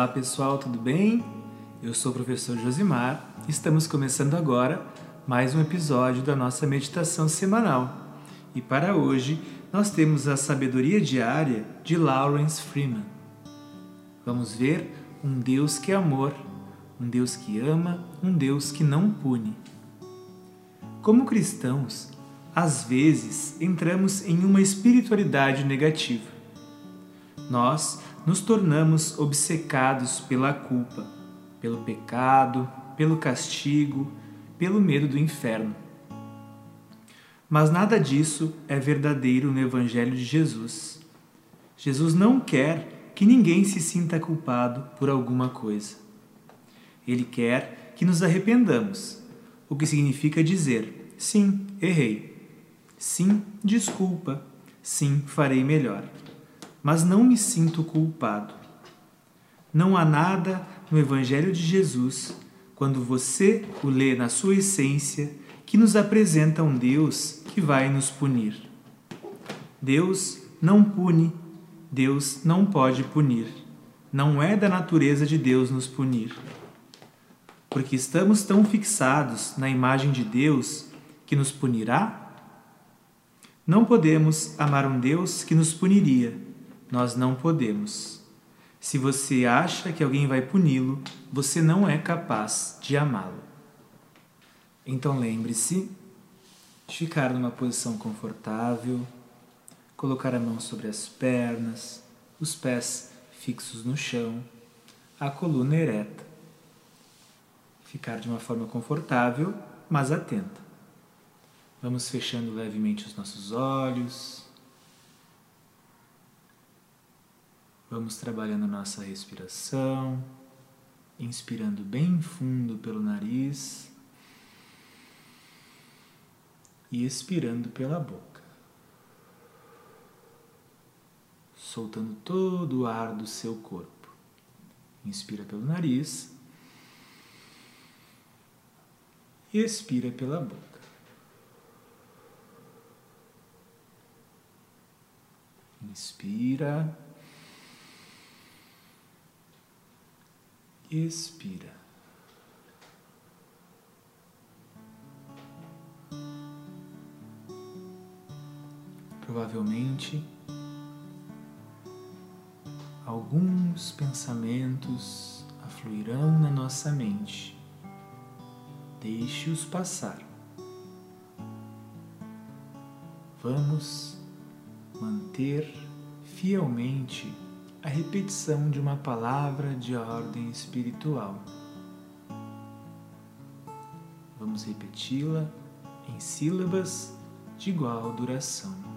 Olá pessoal, tudo bem? Eu sou o professor Josimar e estamos começando agora mais um episódio da nossa meditação semanal. E para hoje nós temos a sabedoria diária de Lawrence Freeman. Vamos ver um Deus que é amor, um Deus que ama, um Deus que não pune. Como cristãos, às vezes entramos em uma espiritualidade negativa. Nós nos tornamos obcecados pela culpa, pelo pecado, pelo castigo, pelo medo do inferno. Mas nada disso é verdadeiro no Evangelho de Jesus. Jesus não quer que ninguém se sinta culpado por alguma coisa. Ele quer que nos arrependamos, o que significa dizer: sim, errei. Sim, desculpa. Sim, farei melhor mas não me sinto culpado. Não há nada no Evangelho de Jesus, quando você o lê na sua essência, que nos apresenta um Deus que vai nos punir. Deus não pune, Deus não pode punir. Não é da natureza de Deus nos punir. Porque estamos tão fixados na imagem de Deus que nos punirá? Não podemos amar um Deus que nos puniria nós não podemos. Se você acha que alguém vai puni-lo, você não é capaz de amá-lo. Então lembre-se de ficar numa posição confortável, colocar a mão sobre as pernas, os pés fixos no chão, a coluna ereta. Ficar de uma forma confortável, mas atenta. Vamos fechando levemente os nossos olhos. Vamos trabalhando nossa respiração, inspirando bem fundo pelo nariz e expirando pela boca, soltando todo o ar do seu corpo. Inspira pelo nariz e expira pela boca. Inspira. Expira. Provavelmente alguns pensamentos afluirão na nossa mente. Deixe-os passar. Vamos manter fielmente a repetição de uma palavra de ordem espiritual. Vamos repeti-la em sílabas de igual duração.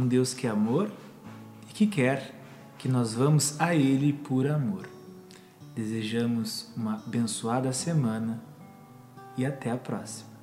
um Deus que é amor e que quer que nós vamos a Ele por amor. Desejamos uma abençoada semana e até a próxima.